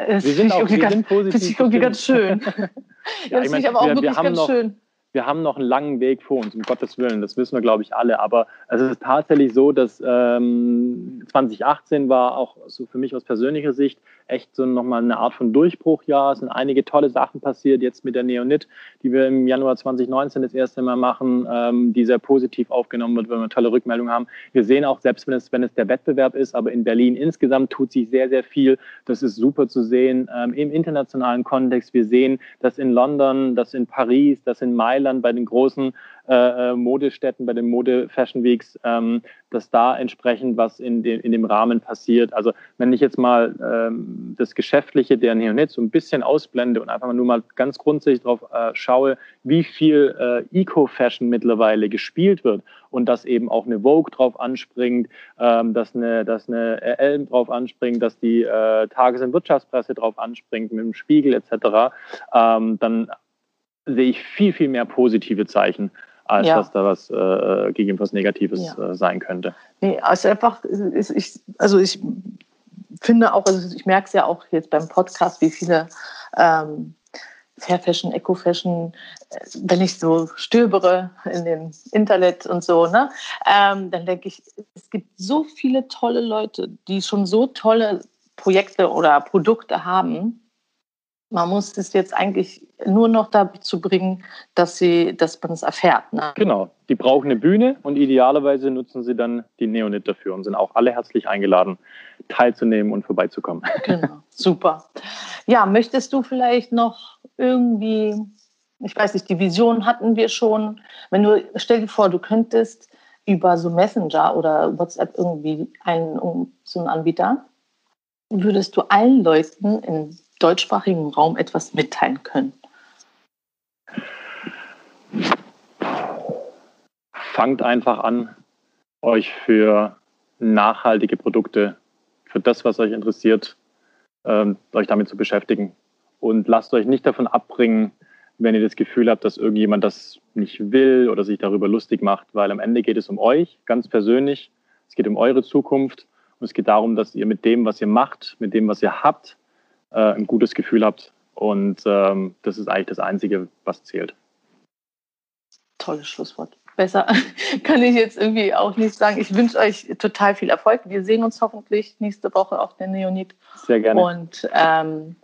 Äh, wir sind auch wir ganz, sind positiv. Das ist irgendwie ganz schön. ja, das ich mein, aber auch wir, wirklich wir ganz noch, schön wir haben noch einen langen Weg vor uns, um Gottes Willen. Das wissen wir, glaube ich, alle. Aber es ist tatsächlich so, dass ähm, 2018 war auch so für mich aus persönlicher Sicht echt so nochmal eine Art von Durchbruchjahr. Es sind einige tolle Sachen passiert, jetzt mit der Neonit, die wir im Januar 2019 das erste Mal machen, ähm, die sehr positiv aufgenommen wird, wenn wir tolle Rückmeldungen haben. Wir sehen auch, selbst wenn es, wenn es der Wettbewerb ist, aber in Berlin insgesamt tut sich sehr, sehr viel. Das ist super zu sehen ähm, im internationalen Kontext. Wir sehen, dass in London, dass in Paris, dass in Mailand bei den großen äh, äh, Modestädten, bei den Mode-Fashion Weeks, ähm, dass da entsprechend was in, de, in dem Rahmen passiert. Also wenn ich jetzt mal ähm, das Geschäftliche der Neonet so ein bisschen ausblende und einfach nur mal ganz grundsätzlich darauf äh, schaue, wie viel äh, Eco-Fashion mittlerweile gespielt wird und dass eben auch eine Vogue drauf anspringt, ähm, dass eine, dass eine RL drauf anspringt, dass die äh, Tages- und Wirtschaftspresse drauf anspringt mit dem Spiegel etc., ähm, dann sehe ich viel, viel mehr positive Zeichen als ja. dass da was äh, gegen was Negatives ja. äh, sein könnte. Nee, also einfach, ich, also ich finde auch, also ich merke es ja auch jetzt beim Podcast, wie viele ähm, Fair Fashion, Eco Fashion, äh, wenn ich so stöbere in dem Internet und so, ne, ähm, dann denke ich, es gibt so viele tolle Leute, die schon so tolle Projekte oder Produkte haben, man muss es jetzt eigentlich nur noch dazu bringen, dass, sie, dass man es erfährt. Ne? Genau, die brauchen eine Bühne und idealerweise nutzen sie dann die Neonit dafür und sind auch alle herzlich eingeladen, teilzunehmen und vorbeizukommen. Genau, super. Ja, möchtest du vielleicht noch irgendwie, ich weiß nicht, die Vision hatten wir schon. Wenn du, stell dir vor, du könntest über so Messenger oder WhatsApp irgendwie einen, so einen Anbieter, würdest du allen Leuten in deutschsprachigen Raum etwas mitteilen können? fangt einfach an, euch für nachhaltige Produkte, für das, was euch interessiert, ähm, euch damit zu beschäftigen. Und lasst euch nicht davon abbringen, wenn ihr das Gefühl habt, dass irgendjemand das nicht will oder sich darüber lustig macht, weil am Ende geht es um euch ganz persönlich. Es geht um eure Zukunft und es geht darum, dass ihr mit dem, was ihr macht, mit dem, was ihr habt, äh, ein gutes Gefühl habt. Und ähm, das ist eigentlich das Einzige, was zählt. Tolles Schlusswort. Besser kann ich jetzt irgendwie auch nicht sagen. Ich wünsche euch total viel Erfolg. Wir sehen uns hoffentlich nächste Woche auf der Neonit. Sehr gerne. Und ähm,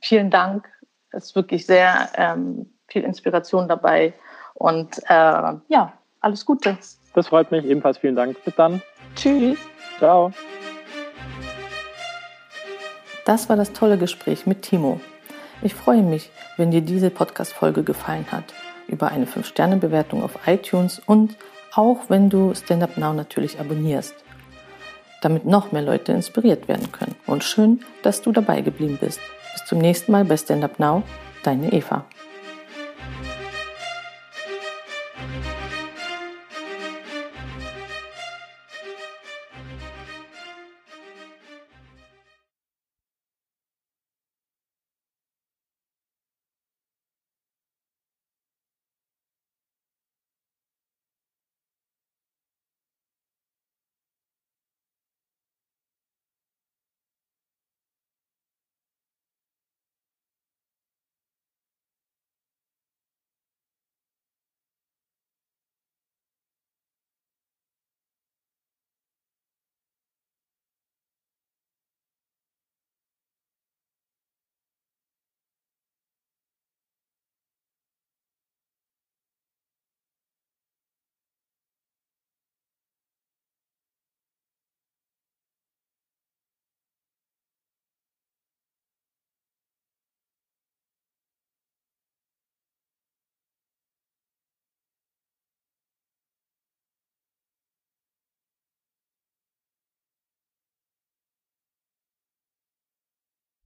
vielen Dank. Es ist wirklich sehr ähm, viel Inspiration dabei. Und äh, ja, alles Gute. Das freut mich. Ebenfalls vielen Dank. Bis dann. Tschüss. Ciao. Das war das tolle Gespräch mit Timo. Ich freue mich, wenn dir diese Podcast-Folge gefallen hat, über eine 5-Sterne-Bewertung auf iTunes und auch wenn du Stand Up Now natürlich abonnierst, damit noch mehr Leute inspiriert werden können. Und schön, dass du dabei geblieben bist. Bis zum nächsten Mal bei Stand Up Now, deine Eva.